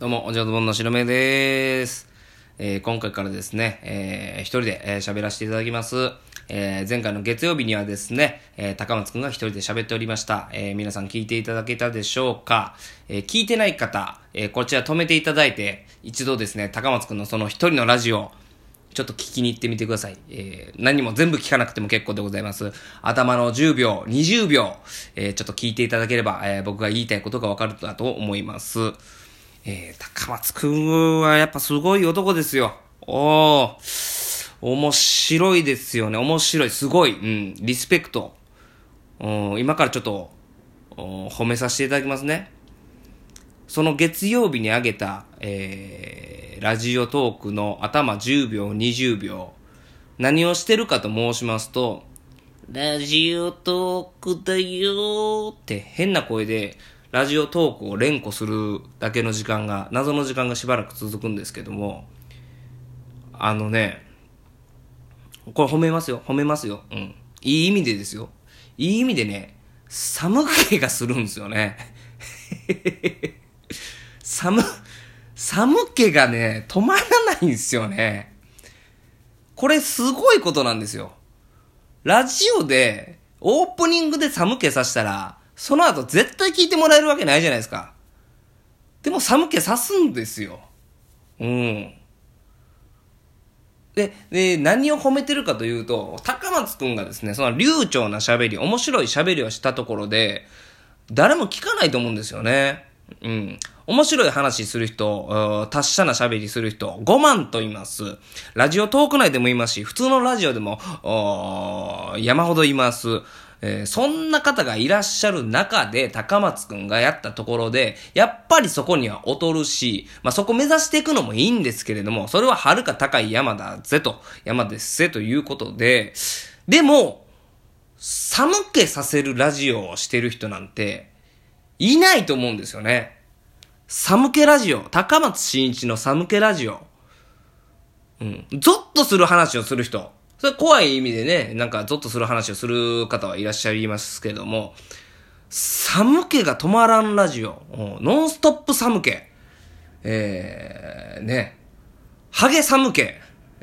どうも、おじゃどぼんの白目でーす。えー、今回からですね、えー、一人で、えー、喋らせていただきます。えー、前回の月曜日にはですね、えー、高松くんが一人で喋っておりました。えー、皆さん聞いていただけたでしょうかえー、聞いてない方、えー、こちら止めていただいて、一度ですね、高松くんのその一人のラジオ、ちょっと聞きに行ってみてください。えー、何も全部聞かなくても結構でございます。頭の10秒、20秒、えー、ちょっと聞いていただければ、えー、僕が言いたいことがわかるだと思います。えー、高松くんはやっぱすごい男ですよ。おー、面白いですよね。面白い。すごい。うん。リスペクト。うん、今からちょっと、褒めさせていただきますね。その月曜日にあげた、えー、ラジオトークの頭10秒、20秒。何をしてるかと申しますと、ラジオトークだよーって変な声で、ラジオトークを連呼するだけの時間が、謎の時間がしばらく続くんですけども、あのね、これ褒めますよ、褒めますよ。うん。いい意味でですよ。いい意味でね、寒気がするんですよね。寒、寒気がね、止まらないんですよね。これすごいことなんですよ。ラジオで、オープニングで寒気さしたら、その後絶対聞いてもらえるわけないじゃないですか。でも寒気さすんですよ。うん。で、で、何を褒めてるかというと、高松くんがですね、その流暢な喋り、面白い喋りをしたところで、誰も聞かないと思うんですよね。うん。面白い話する人、達者な喋りする人、5万と言います。ラジオトーク内でも言いますし、普通のラジオでも、山ほど言います。えー、そんな方がいらっしゃる中で、高松くんがやったところで、やっぱりそこには劣るし、まあ、そこ目指していくのもいいんですけれども、それは遥か高い山だぜと、山ですぜということで、でも、寒気させるラジオをしてる人なんて、いないと思うんですよね。寒気ラジオ、高松新一の寒気ラジオ。うん。ゾッとする話をする人。それ怖い意味でね、なんかゾッとする話をする方はいらっしゃいますけども、寒気が止まらんラジオ、ノンストップ寒気、えー、ね、ハゲ寒気、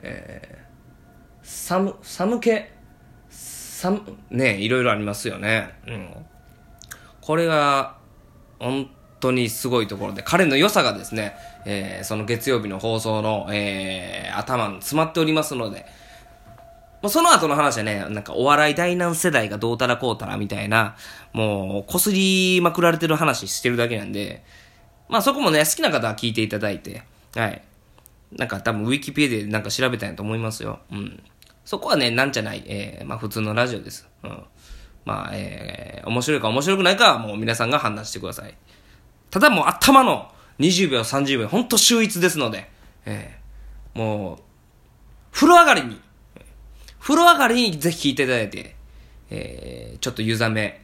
えー、寒、寒気、寒、ね、いろいろありますよね。うん。これが、本当にすごいところで、彼の良さがですね、えー、その月曜日の放送の、えー、頭に詰まっておりますので、もうその後の話はね、なんかお笑い第何世代がどうたらこうたらみたいな、もう、こすりまくられてる話してるだけなんで、まあそこもね、好きな方は聞いていただいて、はい。なんか多分ウィキペディアでなんか調べたんやと思いますよ。うん。そこはね、なんじゃない、えー、まあ普通のラジオです。うん。まあ、えー、面白いか面白くないかはもう皆さんが判断してください。ただもう頭の20秒、30秒、ほんと秀逸ですので、えー、もう、風呂上がりに、風呂上がりにぜひ聞いていただいて、えー、ちょっと湯冷め、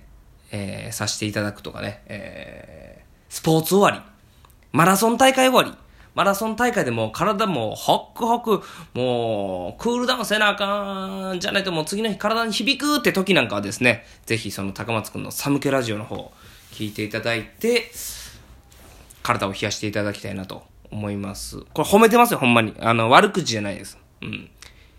えー、させていただくとかね、えー、スポーツ終わり、マラソン大会終わり、マラソン大会でも体もホックホク、もう、クールダウンせなあかん、じゃないともう次の日体に響くって時なんかはですね、ぜひその高松くんの寒気ラジオの方、聞いていただいて、体を冷やしていただきたいなと思います。これ褒めてますよ、ほんまに。あの、悪口じゃないです。うん。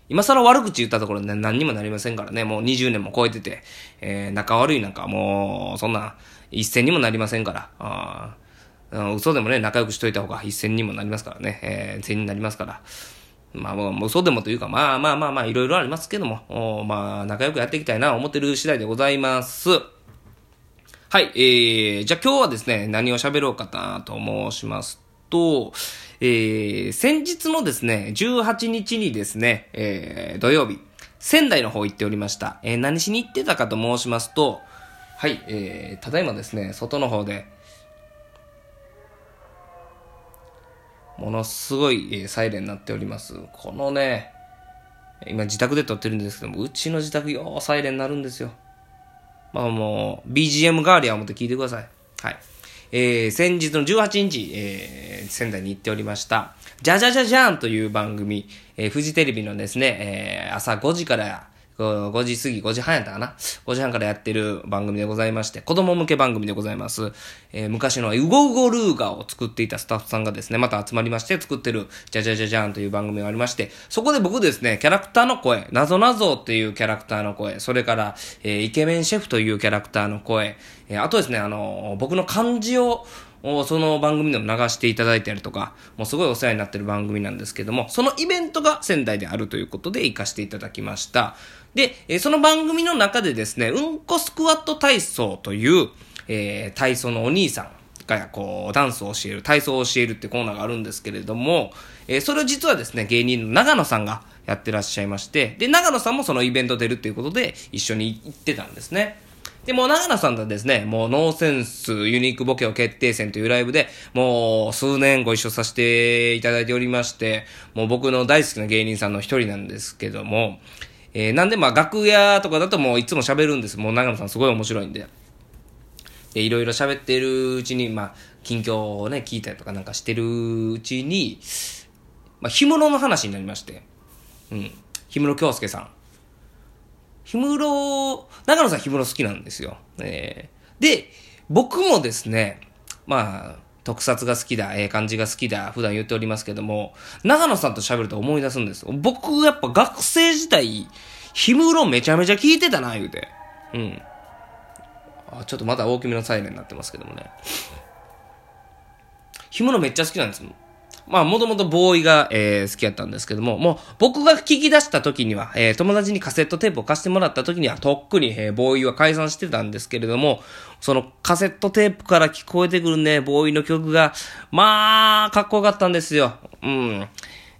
今更悪口言ったところで何にもなりませんからね、もう20年も超えてて、えー、仲悪いなんかもう、そんな、一銭にもなりませんから、あ嘘でもね、仲良くしといた方が一銭にもなりますからね、えー、銭になりますから。まあ、もう嘘でもというか、まあまあまあまあ、いろいろありますけども、おまあ、仲良くやっていきたいな、思ってる次第でございます。はい、えー、じゃあ今日はですね、何を喋ろうかなと申しますと、えー、先日のですね、18日にですね、えー、土曜日、仙台の方行っておりました。えー、何しに行ってたかと申しますと、はい、えー、ただいまですね、外の方で、ものすごい、えー、サイレンになっております。このね、今自宅で撮ってるんですけども、うちの自宅ようサイレンになるんですよ。まあもう、BGM 代わりは思って聞いてください。はい。えー、先日の18日、えー、仙台に行っておりました、じゃじゃじゃじゃんという番組、えー、フジテレビのですね、えー、朝5時から5時過ぎ、5時半やったかな ?5 時半からやってる番組でございまして、子供向け番組でございます。えー、昔のウゴウゴルーガを作っていたスタッフさんがですね、また集まりまして作ってる、じゃじゃじゃじゃんという番組がありまして、そこで僕ですね、キャラクターの声、なぞなぞっていうキャラクターの声、それから、えー、イケメンシェフというキャラクターの声、えー、あとですね、あの僕の漢字をを、その番組でも流していただいたりとか、もうすごいお世話になってる番組なんですけども、そのイベントが仙台であるということで行かせていただきました。で、その番組の中でですね、うんこスクワット体操という、えー、体操のお兄さんが、こう、ダンスを教える、体操を教えるってコーナーがあるんですけれども、えー、それを実はですね、芸人の長野さんがやってらっしゃいまして、で、長野さんもそのイベント出るっていうことで、一緒に行ってたんですね。で、もう長野さんとですね、もうノーセンスユニークボケを決定戦というライブで、もう数年ご一緒させていただいておりまして、もう僕の大好きな芸人さんの一人なんですけども、えー、なんでまあ楽屋とかだともういつも喋るんです。もう長野さんすごい面白いんで。で、いろいろ喋ってるうちに、まあ、近況をね、聞いたりとかなんかしてるうちに、まあ、氷室の話になりまして、うん。氷室京介さん。氷室、長野さん氷室好きなんですよ。えー、で、僕もですね、まあ、特撮が好きだ、ええー、漢字が好きだ、普段言っておりますけども、長野さんと喋ると思い出すんです。僕、やっぱ学生時代、氷室めちゃめちゃ聞いてたな、言うて。うん。あ、ちょっとまだ大きめのサイレンになってますけどもね。氷室めっちゃ好きなんですまあ、もともとボーイが、えー、好きやったんですけども、もう、僕が聞き出した時には、えー、友達にカセットテープを貸してもらった時には、とっくに、えー、ボーイは解散してたんですけれども、そのカセットテープから聞こえてくるね、ボーイの曲が、まあ、かっこよかったんですよ。うん。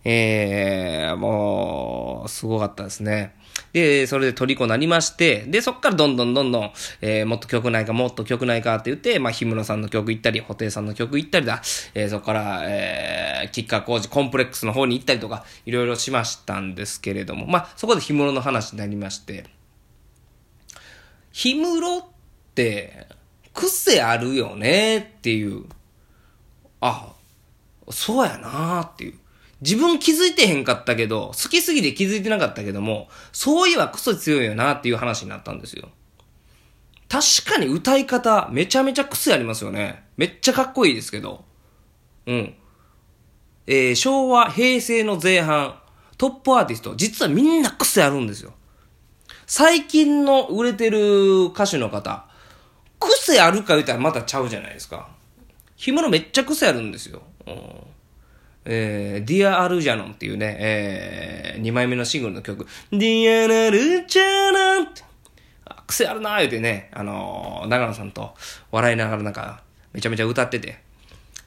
えー、もう、すごかったですね。で、それで虜になりまして、で、そっからどんどんどんどん、えー、もっと曲ないか、もっと曲ないかって言って、まあ、日村さんの曲行ったり、布袋さんの曲行ったりだ、えー、そこから、えー、キッカー工事、コンプレックスの方に行ったりとか、いろいろしましたんですけれども、まあ、そこで日室の話になりまして、日室って、癖あるよねっていう、あ、そうやなっていう。自分気づいてへんかったけど、好きすぎて気づいてなかったけども、そういえばクソ強いよなっていう話になったんですよ。確かに歌い方、めちゃめちゃ癖ありますよね。めっちゃかっこいいですけど。うん。えー、昭和、平成の前半、トップアーティスト、実はみんな癖あるんですよ。最近の売れてる歌手の方、癖あるか言ったらまたちゃうじゃないですか。氷室めっちゃ癖あるんですよ。うんえー、 Dear Algernon っていうね、えー、2枚目のシングルの曲、 Dear Algernon って、癖あるなー言うてね、あのー、長野さんと笑いながらなんか、めちゃめちゃ歌ってて、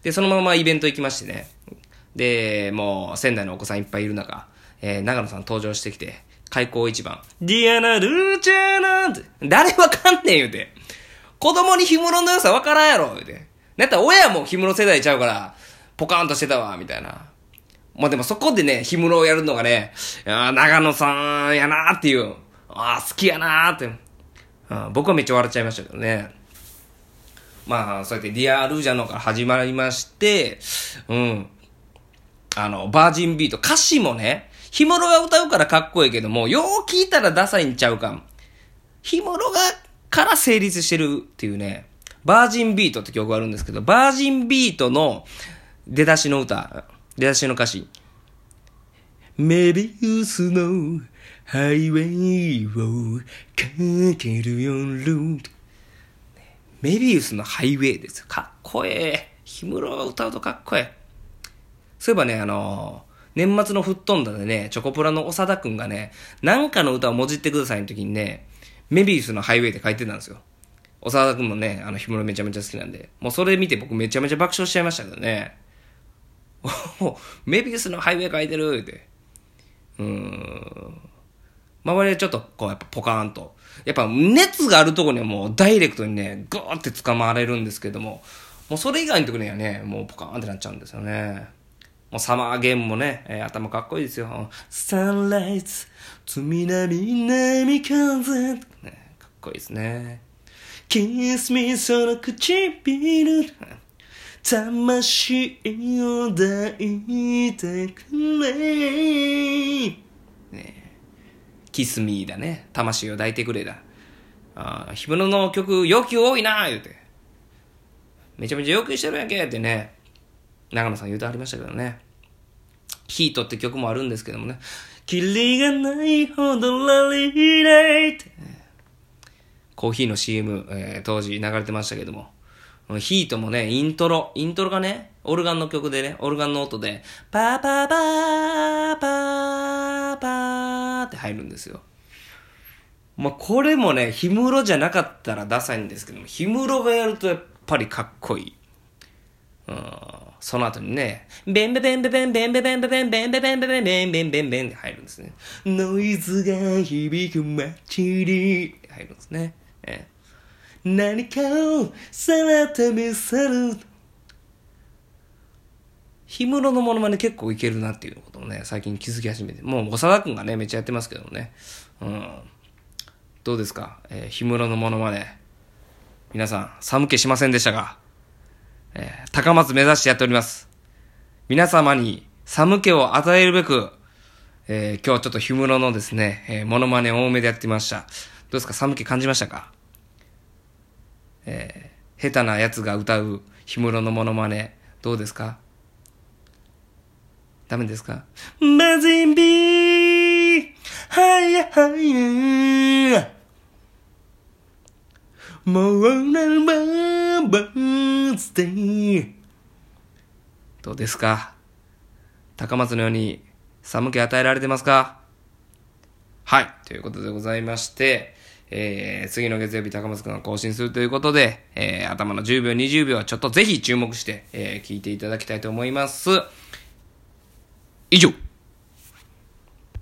で、そのままイベント行きましてね、で、もう仙台のお子さんいっぱいいる中、えー、長野さん登場してきて、開口一番、ディアナ・ルーチャーナンって、誰わかんねん言うて。子供に氷室の良さわからんやろ言うて。なったら親も氷室世代ちゃうから、ポカーンとしてたわ、みたいな。まあでもそこでね、氷室をやるのがね、あ長野さんやなーっていう、ああ、好きやなーって、僕はめっちゃ笑っちゃいましたけどね。まあ、そうやってディア・ルージャノから始まりまして、うん。あの、バージンビート、歌詞もね、氷室が歌うからかっこいいけども、よう聞いたらダサいんちゃうか。氷室が、から成立してるっていうね、バージンビートって曲があるんですけど、バージンビートの、出だしの歌、出だしの歌詞。メビウスのハイウェイをかける夜。メビウスのハイウェイですよ。かっこええ。氷室が歌うとかっこええ。そういえばね、あのー、年末の吹っ飛んだでね、チョコプラの長田くんがね、なんかの歌をもじってくださいの時にね、メビウスのハイウェイって書いてたんですよ。長田くんもね、あの、氷室めちゃめちゃ好きなんで、もうそれ見て僕めちゃめちゃ爆笑しちゃいましたけどね。メビウスのハイウェイ書いてるって。うん。周りはちょっとこうやっぱポカーンと。やっぱ熱があるとこにはもうダイレクトにね、グーって捕まわれるんですけども、もうそれ以外のとこにはね、もうポカーンってなっちゃうんですよね。もうサマーゲームもね、えー、頭かっこいいですよ。サンライズ、つみなみなみ風、ね、かっこいいですね。キスミその唇。魂を抱いてくれ。ねキスミーだね。魂を抱いてくれだ。ああ、氷室の曲要求多いな言うて。めちゃめちゃ要求してるやんけってね。長野さん言うてありましたけどね。ヒートって曲もあるんですけどもね。キリがないほどラリーレイって、コーヒーの CM、えー、当時流れてましたけども。ヒートもね、イントロ、イントロがね、オルガンの曲でね、オルガンの音で、パーパーパーパーパーって入るんですよ。まあ、これもね、氷室じゃなかったらダサいんですけども、氷室がやるとやっぱりかっこいい。うん、その後にね、ベンベベンベベンベンベベンベベンベンベベンベベンベンベンベンベンって入るんですね。ノイズが響く街に入るんですね。何かをさらためさる。氷室のものまね結構いけるなっていうことをね、最近気づき始めて。もう、長田くんがね、めっちゃやってますけどね。うん。どうですか？えー、氷室のものまね。皆さん、寒気しませんでしたか？えー、高松目指してやっております。皆様に寒気を与えるべく、えー、今日ちょっと氷室のですね、えー、モノマネ多めでやってみました。どうですか？寒気感じましたか？えー、下手なやつが歌う氷室のモノマネ、どうですか？ダメですか？バズンビーはやはやもうならばーツデーどうですか？高松のように寒気与えられてますか？はい。ということでございまして、えー、次の月曜日高松くんが更新するということで、えー、頭の10秒、20秒はちょっとぜひ注目して、えー、聞いていただきたいと思います。以上。